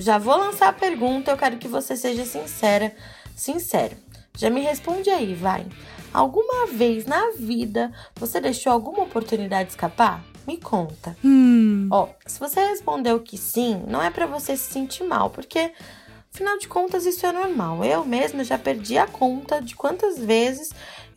já vou lançar a pergunta, eu quero que você seja sincera, sincero. Já me responde aí, vai. Alguma vez na vida você deixou alguma oportunidade escapar? Me conta. Hum. Ó, se você respondeu que sim, não é pra você se sentir mal, porque afinal de contas isso é normal. Eu mesma já perdi a conta de quantas vezes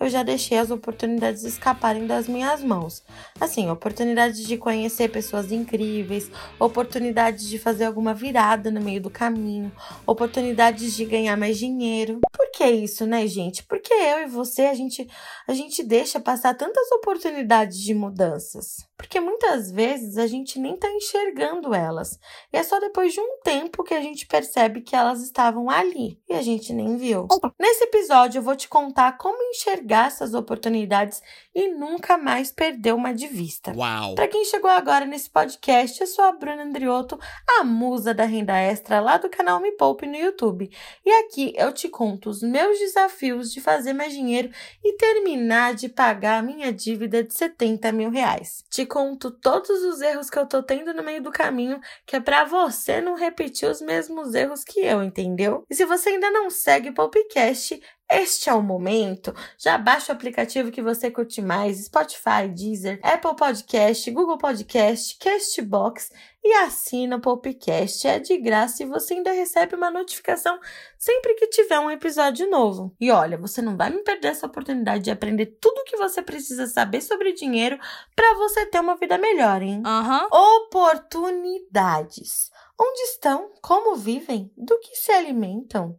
eu já deixei as oportunidades escaparem das minhas mãos. Assim, oportunidades de conhecer pessoas incríveis, oportunidades de fazer alguma virada no meio do caminho, oportunidades de ganhar mais dinheiro. Por que isso, né, gente? Porque eu e você, a gente, a gente deixa passar tantas oportunidades de mudanças. Porque muitas vezes a gente nem tá enxergando elas. E é só depois de um tempo que a gente percebe que elas estavam ali e a gente nem viu. Nesse episódio eu vou te contar como enxergar essas oportunidades e nunca mais perder uma de vista. Uau! Para quem chegou agora nesse podcast, eu sou a Bruna Andriotto, a musa da renda extra lá do canal Me Poupe no YouTube. E aqui eu te conto os meus desafios de fazer mais dinheiro e terminar de pagar a minha dívida de 70 mil reais. Te conto todos os erros que eu tô tendo no meio do caminho, que é para você não repetir os mesmos erros que eu, entendeu? E se você ainda não segue o Popcast, este é o momento. Já baixa o aplicativo que você curte mais: Spotify, Deezer, Apple Podcast, Google Podcast, Castbox e assina o Popcast. É de graça e você ainda recebe uma notificação sempre que tiver um episódio novo. E olha, você não vai me perder essa oportunidade de aprender tudo o que você precisa saber sobre dinheiro para você ter uma vida melhor, hein? Aham. Oportunidades. Onde estão? Como vivem? Do que se alimentam?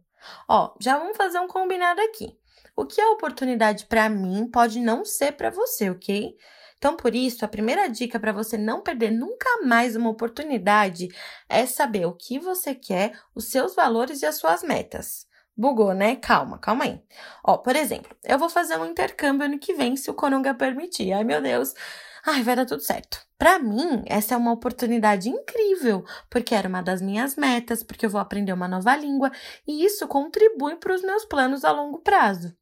Ó, já vamos fazer um combinado aqui. O que é oportunidade para mim pode não ser para você, ok? Então, por isso, a primeira dica para você não perder nunca mais uma oportunidade é saber o que você quer, os seus valores e as suas metas. Bugou, né? Calma, calma aí. Ó, por exemplo, eu vou fazer um intercâmbio ano que vem, se o Coronga permitir. Ai, meu Deus. Ai, vai dar tudo certo. Para mim, essa é uma oportunidade incrível, porque era uma das minhas metas, porque eu vou aprender uma nova língua e isso contribui para os meus planos a longo prazo.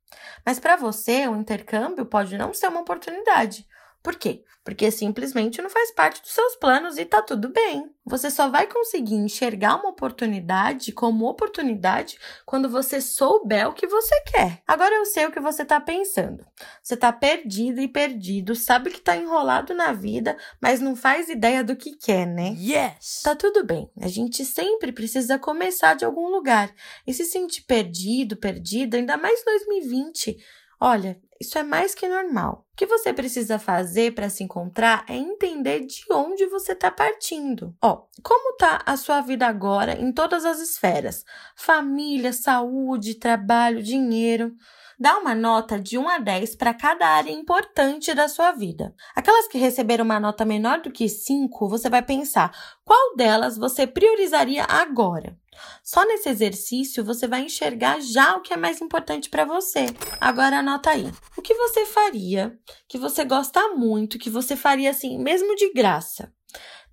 Mas para você, o intercâmbio pode não ser uma oportunidade. Por quê? Porque simplesmente não faz parte dos seus planos e tá tudo bem. Você só vai conseguir enxergar uma oportunidade como oportunidade quando você souber o que você quer. Agora eu sei o que você tá pensando. Você tá perdido e perdido, sabe que tá enrolado na vida, mas não faz ideia do que quer, né? Yes. Tá tudo bem. A gente sempre precisa começar de algum lugar. E se sentir perdido, perdida, ainda mais em 2020, olha, isso é mais que normal. O que você precisa fazer para se encontrar é entender de onde você está partindo. Ó, como tá a sua vida agora em todas as esferas? Família, saúde, trabalho, dinheiro. Dá uma nota de 1 a 10 para cada área importante da sua vida. Aquelas que receberam uma nota menor do que 5, você vai pensar qual delas você priorizaria agora. Só nesse exercício você vai enxergar já o que é mais importante para você. Agora anota aí. O que você faria que você gosta muito, que você faria assim, mesmo de graça?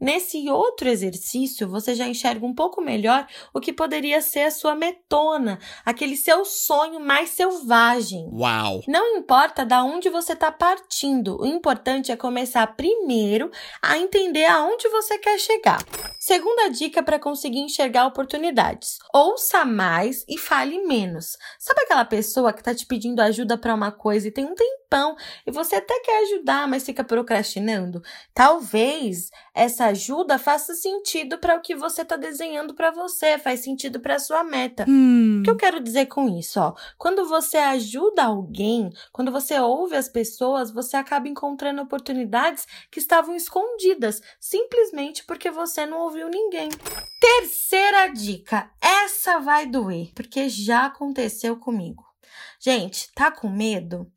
Nesse outro exercício, você já enxerga um pouco melhor o que poderia ser a sua metona, aquele seu sonho mais selvagem. Uau! Não importa da onde você está partindo, o importante é começar primeiro a entender aonde você quer chegar. Segunda dica para conseguir enxergar oportunidades: ouça mais e fale menos. Sabe aquela pessoa que está te pedindo ajuda para uma coisa e tem um tempão e você até quer ajudar, mas fica procrastinando? Talvez essa ajuda faça sentido para o que você está desenhando para você, faz sentido para sua meta. Hum. O que eu quero dizer com isso? Ó, quando você ajuda alguém, quando você ouve as pessoas, você acaba encontrando oportunidades que estavam escondidas, simplesmente porque você não ouviu ninguém. Terceira dica: essa vai doer, porque já aconteceu comigo. Gente, tá com medo?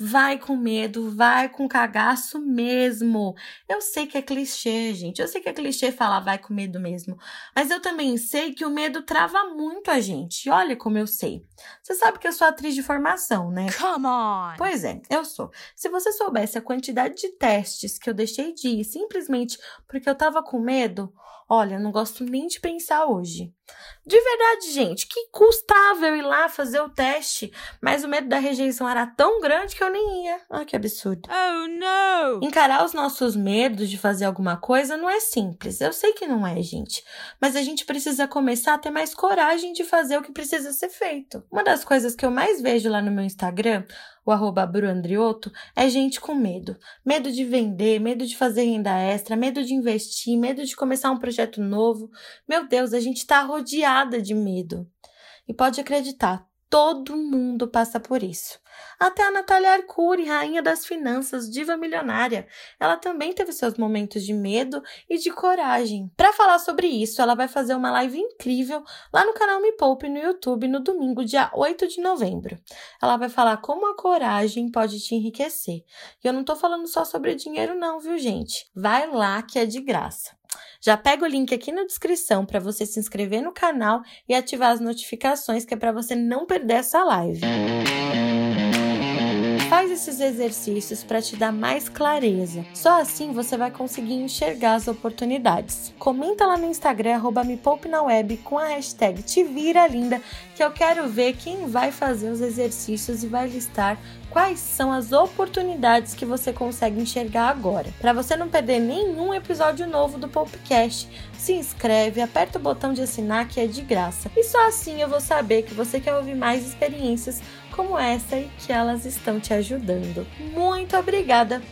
Vai com medo, vai com cagaço mesmo. Eu sei que é clichê, gente. Eu sei que é clichê falar vai com medo mesmo. Mas eu também sei que o medo trava muito a gente. Olha como eu sei. Você sabe que eu sou atriz de formação, né? Come on! Pois é, eu sou. Se você soubesse a quantidade de testes que eu deixei de ir simplesmente porque eu tava com medo, olha, não gosto nem de pensar hoje. De verdade, gente, que custava eu ir lá fazer o teste, mas o medo da rejeição era tão grande que eu nem ia. Ah, que absurdo. Oh, não! Encarar os nossos medos de fazer alguma coisa não é simples. Eu sei que não é, gente. Mas a gente precisa começar a ter mais coragem de fazer o que precisa ser feito. Uma das coisas que eu mais vejo lá no meu Instagram, o arroba Bruandrioto, é gente com medo. Medo de vender, medo de fazer renda extra, medo de investir, medo de começar um projeto novo. Meu Deus, a gente tá rodeada de medo. E pode acreditar, todo mundo passa por isso. Até a Natália Arcuri, rainha das finanças, diva milionária. Ela também teve seus momentos de medo e de coragem. Para falar sobre isso, ela vai fazer uma live incrível lá no canal Me Poupe no YouTube no domingo, dia 8 de novembro. Ela vai falar como a coragem pode te enriquecer. E eu não tô falando só sobre dinheiro não, viu, gente? Vai lá que é de graça. Já pega o link aqui na descrição para você se inscrever no canal e ativar as notificações, que é para você não perder essa live. Faz esses exercícios para te dar mais clareza. Só assim você vai conseguir enxergar as oportunidades. Comenta lá no Instagram, arroba na web com a hashtag Te Vira Linda, que eu quero ver quem vai fazer os exercícios e vai listar quais são as oportunidades que você consegue enxergar agora. Para você não perder nenhum episódio novo do Popcast, se inscreve, aperta o botão de assinar que é de graça. E só assim eu vou saber que você quer ouvir mais experiências como essa e que elas estão te ajudando. Muito obrigada,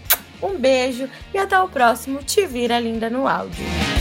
um beijo e até o próximo Te Vira Linda no Áudio.